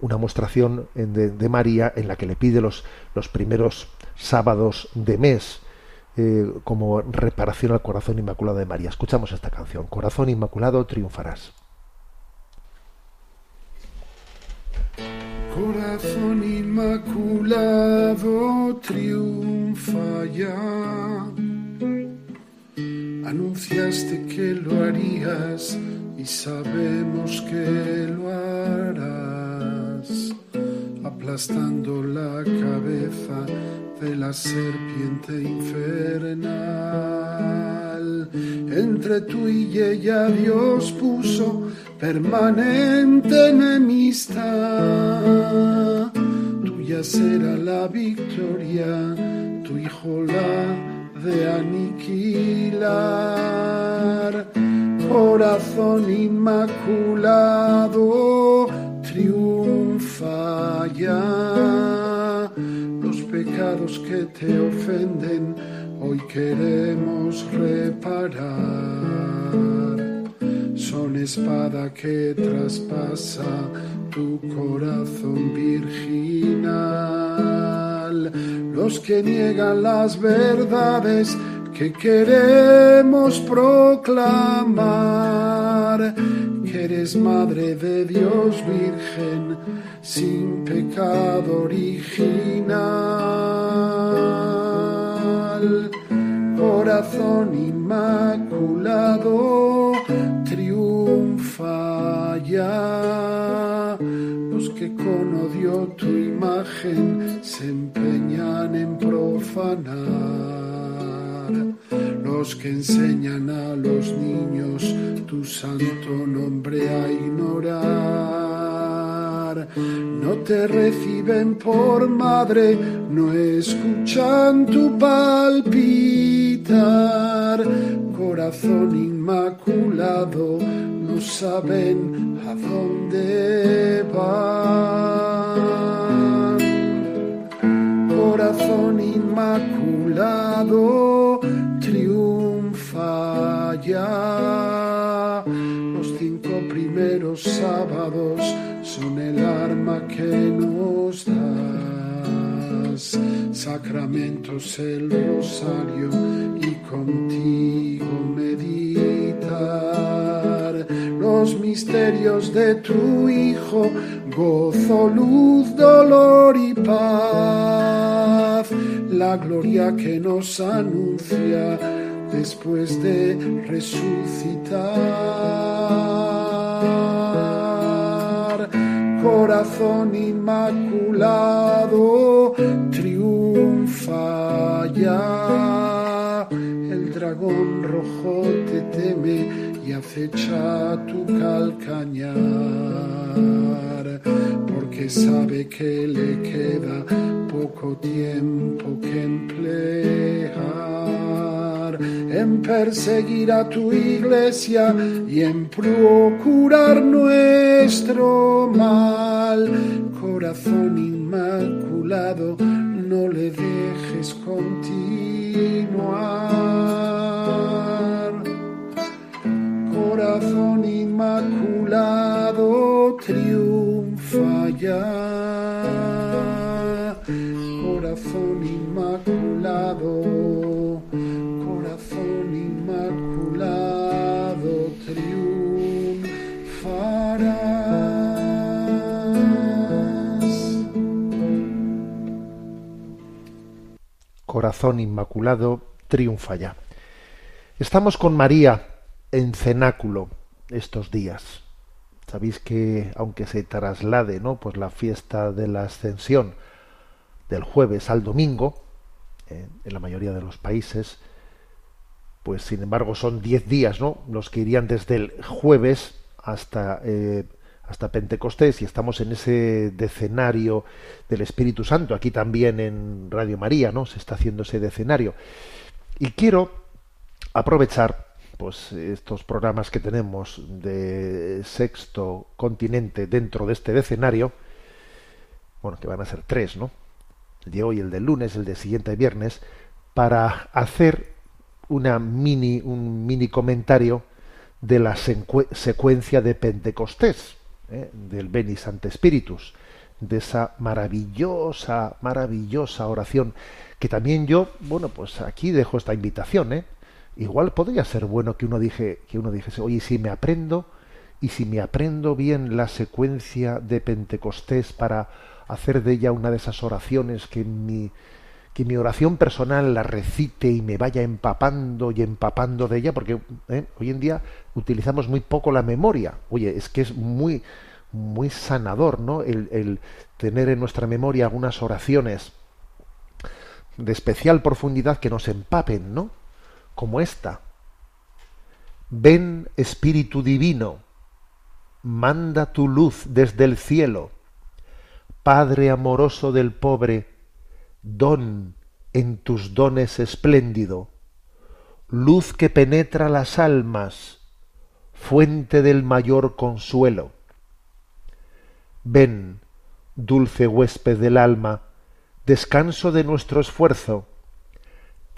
una mostración de, María en la que le pide los, los primeros sábados de mes eh, como reparación al corazón inmaculado de María. Escuchamos esta canción, Corazón Inmaculado, triunfarás. Corazón inmaculado triunfa ya. Anunciaste que lo harías y sabemos que lo harás, aplastando la cabeza de la serpiente infernal. Entre tú y ella Dios puso permanente enemistad. Tuya será la victoria, tu hijo la de aniquilar. Corazón inmaculado, triunfa ya. Los pecados que te ofenden, hoy queremos reparar son espada que traspasa tu corazón virginal. Los que niegan las verdades que queremos proclamar, que eres Madre de Dios Virgen, sin pecado original. Corazón inmaculado, triunfa ya. Los que con odio tu imagen se empeñan en profanar. Los que enseñan a los niños tu santo nombre a ignorar. No te reciben por madre, no escuchan tu palpitar corazón inmaculado, no saben a dónde van. Corazón inmaculado, triunfa ya. Los cinco primeros sábados son el arma que nos das. Sacramentos el rosario y contigo meditar los misterios de tu Hijo, gozo, luz, dolor y paz, la gloria que nos anuncia después de resucitar. Corazón inmaculado, triunfa ya. El dragón rojo te teme y acecha tu calcañar, porque sabe que le queda poco tiempo que emplear en perseguir a tu iglesia y en procurar nuestro mal. Corazón inmaculado, no le dejes continuar. Corazón inmaculado, ya. Corazón inmaculado, corazón inmaculado, triunfarás. corazón inmaculado triunfa ya. Estamos con María en cenáculo estos días. Sabéis que aunque se traslade, ¿no? Pues la fiesta de la Ascensión del jueves al domingo, eh, en la mayoría de los países, pues sin embargo son diez días, ¿no? Los que irían desde el jueves hasta eh, hasta Pentecostés y estamos en ese decenario del Espíritu Santo. Aquí también en Radio María, ¿no? Se está haciendo ese decenario. Y quiero aprovechar pues estos programas que tenemos de sexto continente dentro de este decenario, bueno, que van a ser tres, ¿no? El de hoy, el del lunes, el de siguiente viernes, para hacer una mini, un mini comentario de la secuencia de Pentecostés, ¿eh? del Beni Sante Spiritus, de esa maravillosa, maravillosa oración, que también yo, bueno, pues aquí dejo esta invitación, ¿eh? Igual podría ser bueno que uno dije que uno dijese oye si me aprendo y si me aprendo bien la secuencia de Pentecostés para hacer de ella una de esas oraciones que mi que mi oración personal la recite y me vaya empapando y empapando de ella porque ¿eh? hoy en día utilizamos muy poco la memoria. Oye es que es muy muy sanador no el, el tener en nuestra memoria algunas oraciones de especial profundidad que nos empapen no como esta. Ven Espíritu Divino, manda tu luz desde el cielo. Padre amoroso del pobre, don en tus dones espléndido, luz que penetra las almas, fuente del mayor consuelo. Ven, dulce huésped del alma, descanso de nuestro esfuerzo,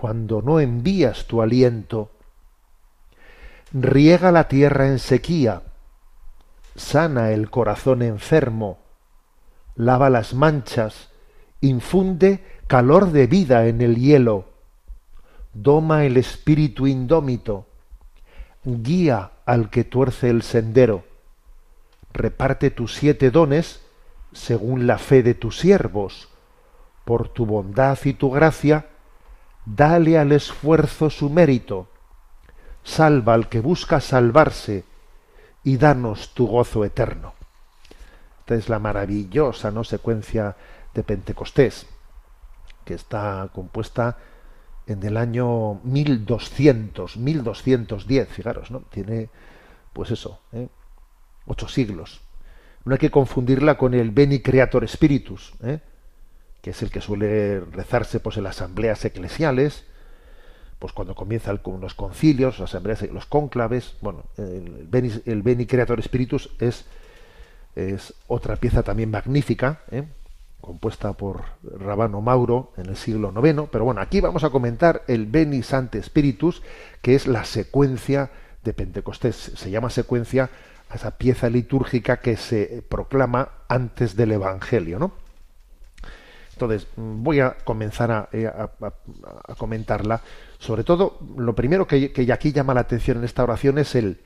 cuando no envías tu aliento. Riega la tierra en sequía, sana el corazón enfermo, lava las manchas, infunde calor de vida en el hielo, doma el espíritu indómito, guía al que tuerce el sendero, reparte tus siete dones según la fe de tus siervos, por tu bondad y tu gracia, dale al esfuerzo su mérito, salva al que busca salvarse y danos tu gozo eterno. Esta es la maravillosa ¿no? secuencia de Pentecostés, que está compuesta en el año 1200, 1210, fijaros, ¿no? Tiene, pues eso, ¿eh? ocho siglos. No hay que confundirla con el Beni Creator Spiritus, ¿eh? Que es el que suele rezarse pues en las asambleas eclesiales, pues cuando comienzan los concilios, las asambleas, los cónclaves, bueno, el Beni, el Beni Creator Spiritus es, es otra pieza también magnífica, ¿eh? compuesta por Rabano Mauro en el siglo IX, pero bueno, aquí vamos a comentar el Beni Sante Spiritus, que es la secuencia de Pentecostés, se llama secuencia a esa pieza litúrgica que se proclama antes del Evangelio, ¿no? Entonces, voy a comenzar eh, a, comentarla. Sobre todo, lo primero que, aquí llama la atención en esta oración es el,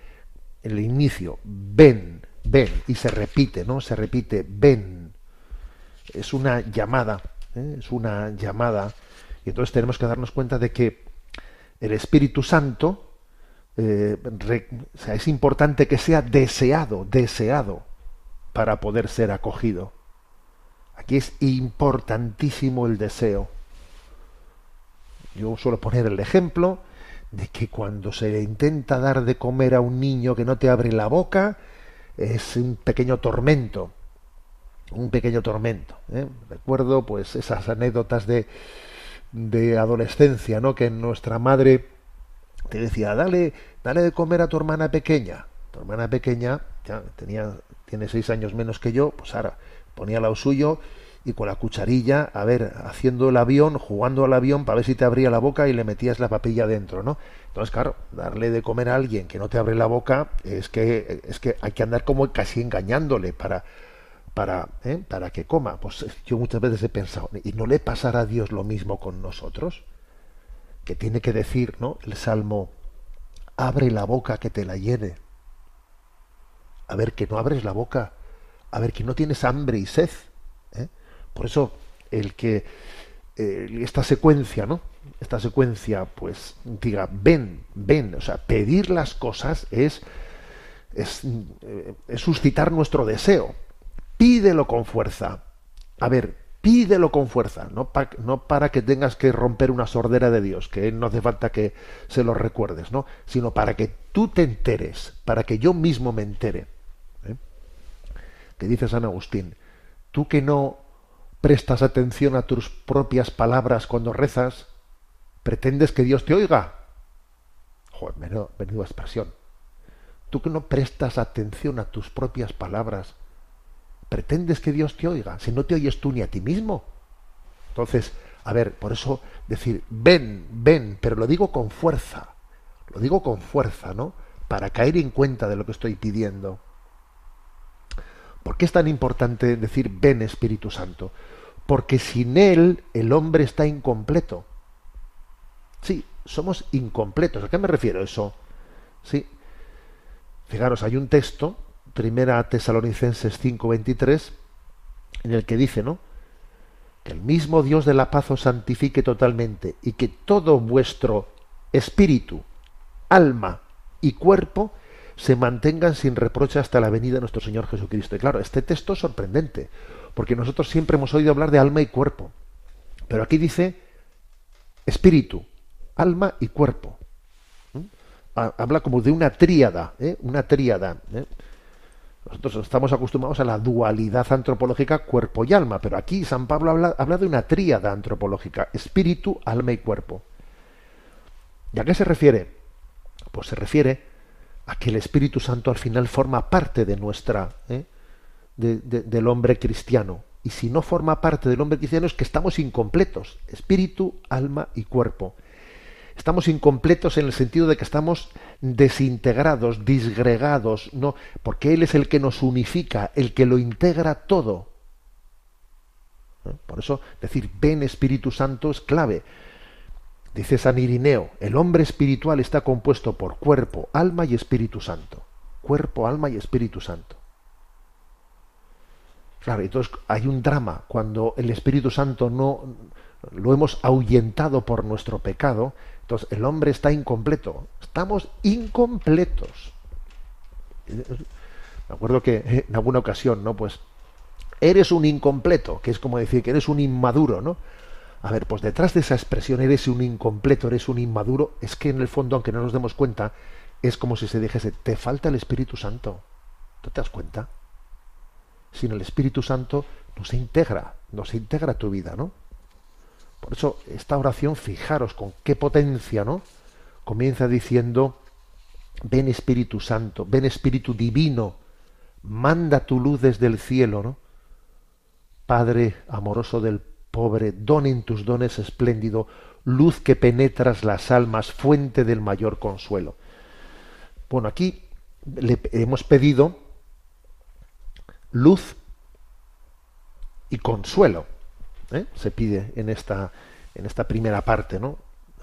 inicio. Ven, ven. Y se repite, ¿no? Se repite, ven. Es una llamada, ¿eh? es una llamada. Y entonces tenemos que darnos cuenta de que el Espíritu Santo, eh, es importante que sea deseado, deseado, para poder ser acogido. Aquí es importantísimo el deseo. Yo suelo poner el ejemplo de que cuando se le intenta dar de comer a un niño que no te abre la boca, es un pequeño tormento. Un pequeño tormento. ¿eh? Recuerdo pues esas anécdotas de, de adolescencia, ¿no? Que nuestra madre te decía, dale, dale de comer a tu hermana pequeña. Tu hermana pequeña ya tenía, tiene seis años menos que yo, pues ahora ponía lo suyo y con la cucharilla, a ver, haciendo el avión, jugando al avión para ver si te abría la boca y le metías la papilla dentro, ¿no? Entonces, claro, darle de comer a alguien que no te abre la boca es que es que hay que andar como casi engañándole para para ¿eh? para que coma. Pues yo muchas veces he pensado, ¿y no le pasará a Dios lo mismo con nosotros? Que tiene que decir, ¿no? El salmo, abre la boca que te la llene. A ver que no abres la boca, a ver que no tienes hambre y sed por eso el que eh, esta secuencia, ¿no? Esta secuencia, pues diga, ven, ven, o sea, pedir las cosas es, es, eh, suscitar nuestro deseo. Pídelo con fuerza. A ver, pídelo con fuerza, no, no, para que tengas que romper una sordera de Dios, que no hace falta que se lo recuerdes, ¿no? Sino para que tú te enteres, para que yo mismo me entere. Que dice San Agustín, tú que no prestas atención a tus propias palabras cuando rezas, pretendes que Dios te oiga. Joder, menuda expresión. Tú que no prestas atención a tus propias palabras, pretendes que Dios te oiga, si no te oyes tú ni a ti mismo. Entonces, a ver, por eso decir, ven, ven, pero lo digo con fuerza, lo digo con fuerza, ¿no? Para caer en cuenta de lo que estoy pidiendo. ¿Por qué es tan importante decir ven Espíritu Santo? porque sin Él el hombre está incompleto. Sí, somos incompletos. ¿A qué me refiero eso? Sí. Fijaros, hay un texto, primera Tesalonicenses 5:23, en el que dice, ¿no? Que el mismo Dios de la paz os santifique totalmente y que todo vuestro espíritu, alma y cuerpo se mantengan sin reproche hasta la venida de nuestro Señor Jesucristo. Y claro, este texto es sorprendente, porque nosotros siempre hemos oído hablar de alma y cuerpo. Pero aquí dice espíritu, alma y cuerpo. ¿Mm? Habla como de una tríada, ¿eh? una tríada. ¿eh? Nosotros estamos acostumbrados a la dualidad antropológica cuerpo y alma, pero aquí San Pablo habla, habla de una tríada antropológica, espíritu, alma y cuerpo. ¿Y a qué se refiere? Pues se refiere a que el Espíritu Santo al final forma parte de nuestra, ¿eh? del hombre cristiano. Y si no forma parte del hombre cristiano es que estamos incompletos, espíritu, alma y cuerpo. Estamos incompletos en el sentido de que estamos desintegrados, disgregados, no, porque Él es el que nos unifica, el que lo integra todo. ¿Eh? Por eso decir ven Espíritu Santo es clave. Dice San Irineo, el hombre espiritual está compuesto por cuerpo, alma y Espíritu Santo. Cuerpo, alma y Espíritu Santo. Claro, entonces hay un drama cuando el Espíritu Santo no lo hemos ahuyentado por nuestro pecado, entonces el hombre está incompleto. Estamos incompletos. Me acuerdo que en alguna ocasión, ¿no? Pues eres un incompleto, que es como decir que eres un inmaduro, ¿no? A ver, pues detrás de esa expresión eres un incompleto, eres un inmaduro, es que en el fondo, aunque no nos demos cuenta, es como si se dijese, te falta el Espíritu Santo. ¿Tú te das cuenta? sino el Espíritu Santo nos integra, nos integra tu vida, ¿no? Por eso esta oración, fijaros con qué potencia, ¿no? Comienza diciendo, ven Espíritu Santo, ven Espíritu Divino, manda tu luz desde el cielo, ¿no? Padre amoroso del pobre, don en tus dones espléndido, luz que penetras las almas, fuente del mayor consuelo. Bueno, aquí le hemos pedido luz y consuelo. ¿eh? Se pide en esta, en esta primera parte, ¿no?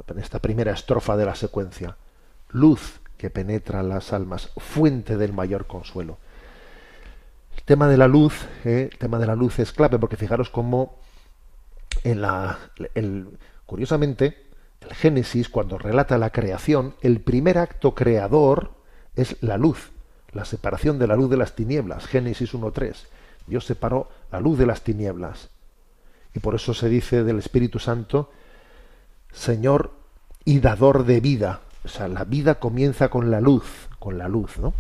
en esta primera estrofa de la secuencia. Luz que penetra las almas, fuente del mayor consuelo. El tema de la luz, ¿eh? el tema de la luz es clave porque fijaros cómo curiosamente, el Génesis, cuando relata la creación, el primer acto creador es la luz la separación de la luz de las tinieblas, Génesis 1.3. Dios separó la luz de las tinieblas. Y por eso se dice del Espíritu Santo, Señor y dador de vida. O sea, la vida comienza con la luz, con la luz, ¿no?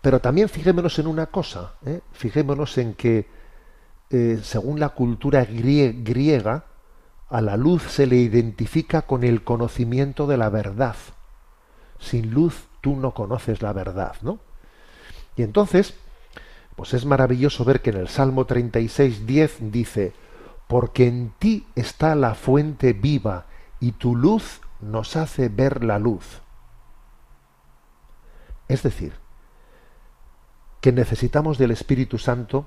Pero también fijémonos en una cosa, ¿eh? fijémonos en que, eh, según la cultura griega, a la luz se le identifica con el conocimiento de la verdad. Sin luz tú no conoces la verdad, ¿no? Y entonces, Pues es maravilloso ver que en el Salmo 36, 10 dice, porque en ti está la fuente viva y tu luz nos hace ver la luz. Es decir, que necesitamos del Espíritu Santo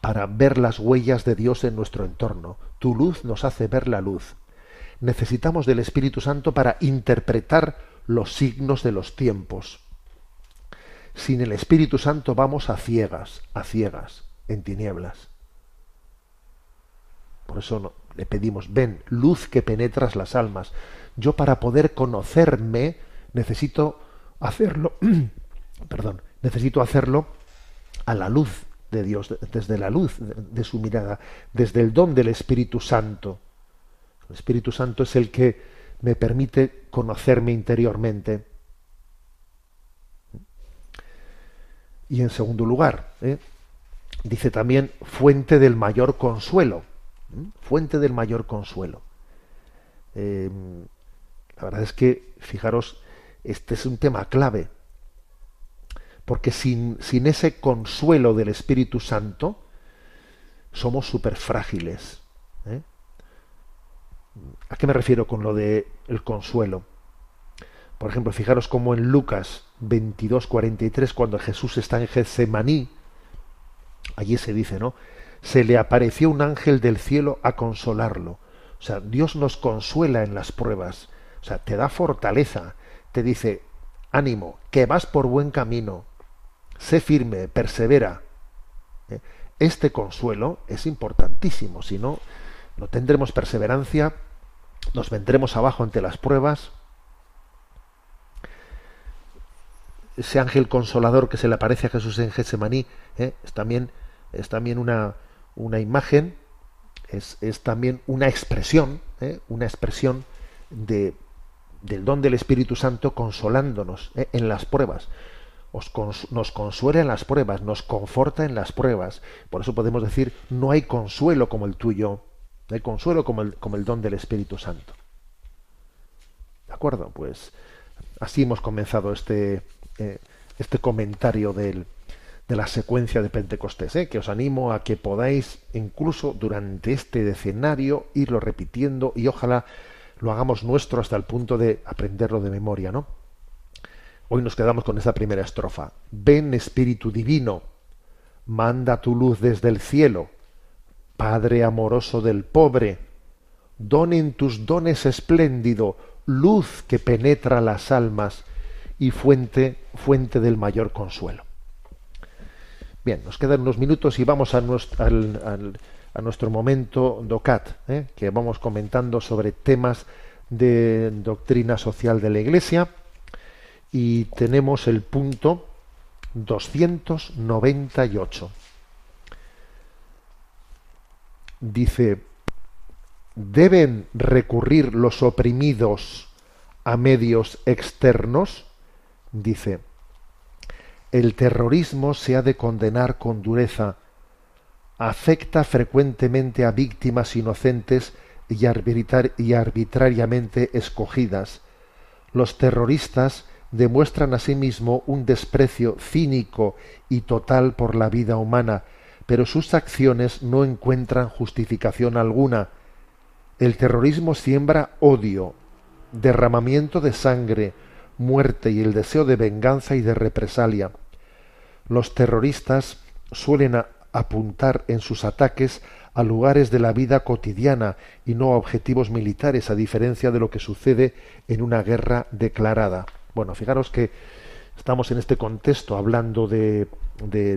para ver las huellas de Dios en nuestro entorno. Tu luz nos hace ver la luz. Necesitamos del Espíritu Santo para interpretar los signos de los tiempos. Sin el Espíritu Santo vamos a ciegas, a ciegas, en tinieblas. Por eso le pedimos, ven, luz que penetras las almas. Yo para poder conocerme necesito hacerlo, perdón, necesito hacerlo a la luz de Dios, desde la luz de su mirada, desde el don del Espíritu Santo. El Espíritu Santo es el que me permite conocerme interiormente. Y en segundo lugar, ¿eh? dice también fuente del mayor consuelo. Fuente del mayor consuelo. Eh, la verdad es que, fijaros, este es un tema clave. Porque sin, sin ese consuelo del Espíritu Santo, somos súper frágiles. ¿eh? ¿A qué me refiero con lo de el consuelo? Por ejemplo, fijaros como en Lucas 22, 43, cuando Jesús está en Getsemaní, allí se dice, ¿no? Se le apareció un ángel del cielo a consolarlo. O sea, Dios nos consuela en las pruebas. O sea, te da fortaleza. Te dice, ánimo, que vas por buen camino. Sé firme, persevera. ¿Eh? Este consuelo es importantísimo. Si no, no tendremos perseverancia, nos vendremos abajo ante las pruebas ese ángel consolador que se le aparece a Jesús en Getsemaní ¿eh? es también es también una, una imagen es, es, también una expresión ¿eh? una expresión de, del don del Espíritu Santo consolándonos ¿eh? en las pruebas nos consuela en las pruebas nos conforta en las pruebas por eso podemos decir no hay consuelo como el tuyo no hay consuelo como el, como el don del Espíritu Santo de acuerdo pues así hemos comenzado este eh, este comentario del, de la secuencia de Pentecostés, ¿eh? que os animo a que podáis incluso durante este decenario irlo repitiendo y ojalá lo hagamos nuestro hasta el punto de aprenderlo de memoria, ¿no? Hoy nos quedamos con esa primera estrofa. Ven Espíritu Divino, manda tu luz desde el cielo, Padre amoroso del pobre, donen tus dones espléndido, luz que penetra las almas, y fuente, fuente del mayor consuelo. Bien, nos quedan unos minutos y vamos a nuestro, a nuestro momento DOCAT, ¿eh? que vamos comentando sobre temas de doctrina social de la Iglesia y tenemos el punto 298. Dice, ¿deben recurrir los oprimidos a medios externos? dice, el terrorismo se ha de condenar con dureza, afecta frecuentemente a víctimas inocentes y, arbitrariamente escogidas. Los terroristas demuestran asimismo un desprecio cínico y total por la vida humana, pero sus acciones no encuentran justificación alguna. El terrorismo siembra odio, derramamiento de sangre, muerte y el deseo de venganza y de represalia. Los terroristas suelen apuntar en sus ataques a lugares de la vida cotidiana y no a objetivos militares, a diferencia de lo que sucede en una guerra declarada. Bueno, fijaros que estamos en este contexto hablando de,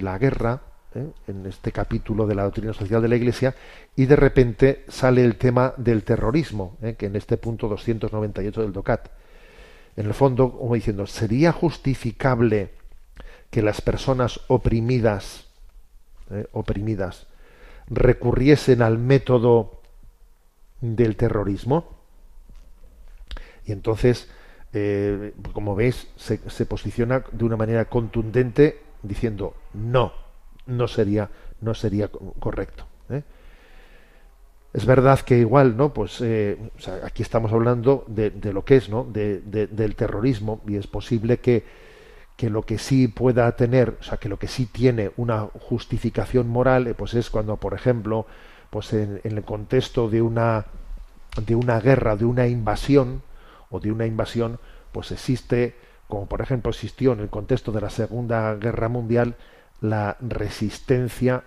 la guerra, ¿eh? en este capítulo de la doctrina social de la Iglesia, y de repente sale el tema del terrorismo, ¿eh? que en este punto 298 del DOCAT en el fondo, como diciendo, ¿sería justificable que las personas oprimidas, eh, oprimidas, recurriesen al método del terrorismo? Y entonces, eh, como veis, se, se, posiciona de una manera contundente diciendo no, no sería, no sería correcto. ¿eh? Es verdad que igual, ¿no? Pues eh, aquí estamos hablando de, lo que es, ¿no? De, del terrorismo y es posible que, que lo que sí pueda tener, o sea, que lo que sí tiene una justificación moral, pues es cuando, por ejemplo, pues en, el contexto de una de una guerra, de una invasión o de una invasión, pues existe, como por ejemplo existió en el contexto de la Segunda Guerra Mundial, la resistencia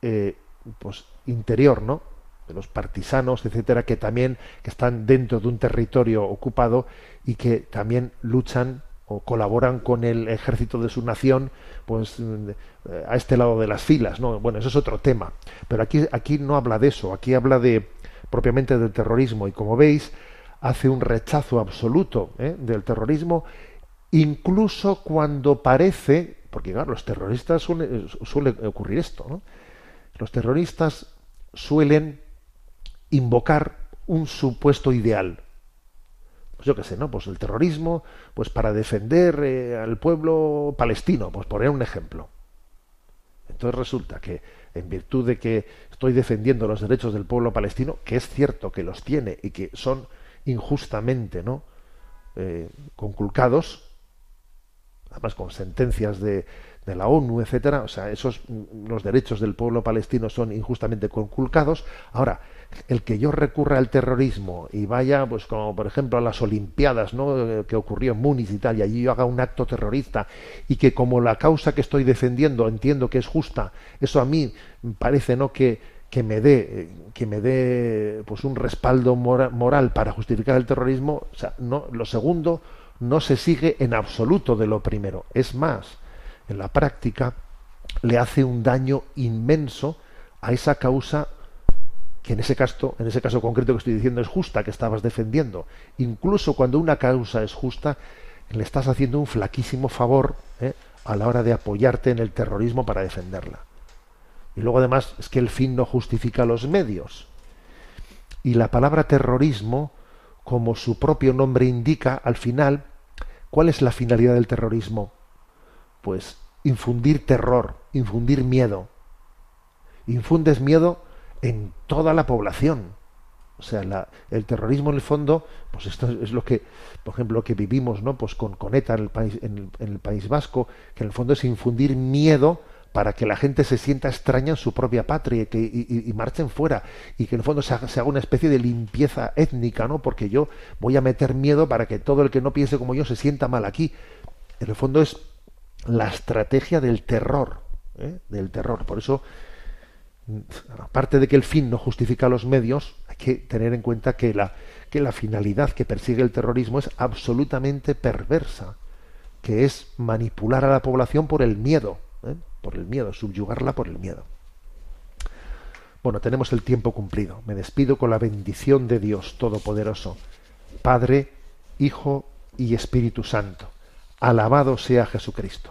eh, pues interior, ¿no? de los partisanos, etcétera, que también que están dentro de un territorio ocupado y que también luchan o colaboran con el ejército de su nación, pues eh, a este lado de las filas, ¿no? Bueno, eso es otro tema. Pero aquí, aquí no habla de eso, aquí habla de propiamente del terrorismo. Y como veis, hace un rechazo absoluto ¿eh? del terrorismo, incluso cuando parece, porque claro, los terroristas suele, ocurrir esto, ¿no? Los terroristas suelen invocar un supuesto ideal pues yo qué sé, ¿no? Pues el terrorismo, pues para defender eh, al pueblo palestino, pues poner un ejemplo. Entonces resulta que en virtud de que estoy defendiendo los derechos del pueblo palestino, que es cierto que los tiene y que son injustamente, ¿no? Eh, conculcados, además con sentencias de, la ONU, etcétera, o sea, esos los derechos del pueblo palestino son injustamente conculcados. Ahora, el que yo recurra al terrorismo y vaya, pues como por ejemplo a las Olimpiadas, ¿no? que ocurrió en Múnich y tal, y allí yo haga un acto terrorista y que como la causa que estoy defendiendo entiendo que es justa, eso a mí parece no que, que me dé que me dé pues un respaldo moral para justificar el terrorismo, o sea, no lo segundo no se sigue en absoluto de lo primero. Es más, en la práctica le hace un daño inmenso a esa causa que en ese caso, en ese caso concreto que estoy diciendo es justa, que estabas defendiendo. Incluso cuando una causa es justa, le estás haciendo un flaquísimo favor ¿eh? a la hora de apoyarte en el terrorismo para defenderla. Y luego además es que el fin no justifica los medios. Y la palabra terrorismo, como su propio nombre indica, al final, ¿cuál es la finalidad del terrorismo? Pues infundir terror, infundir miedo. Infundes miedo en toda la población. O sea, el terrorismo en el fondo, pues esto es lo que, por ejemplo, lo que vivimos, ¿no? Pues con, con ETA en el país, en el, País Vasco, que en el fondo es infundir miedo para que la gente se sienta extraña en su propia patria y, marchen fuera y que en el fondo se haga, se haga, una especie de limpieza étnica, ¿no? Porque yo voy a meter miedo para que todo el que no piense como yo se sienta mal aquí. En el fondo es la estrategia del terror, ¿eh? del terror. Por eso aparte de que el fin no justifica los medios, hay que tener en cuenta que la, que la finalidad que persigue el terrorismo es absolutamente perversa, que es manipular a la población por el miedo, ¿eh? Por el miedo, subyugarla por el miedo. Bueno, tenemos el tiempo cumplido. Me despido con la bendición de Dios Todopoderoso, Padre, Hijo y Espíritu Santo. Alabado sea Jesucristo.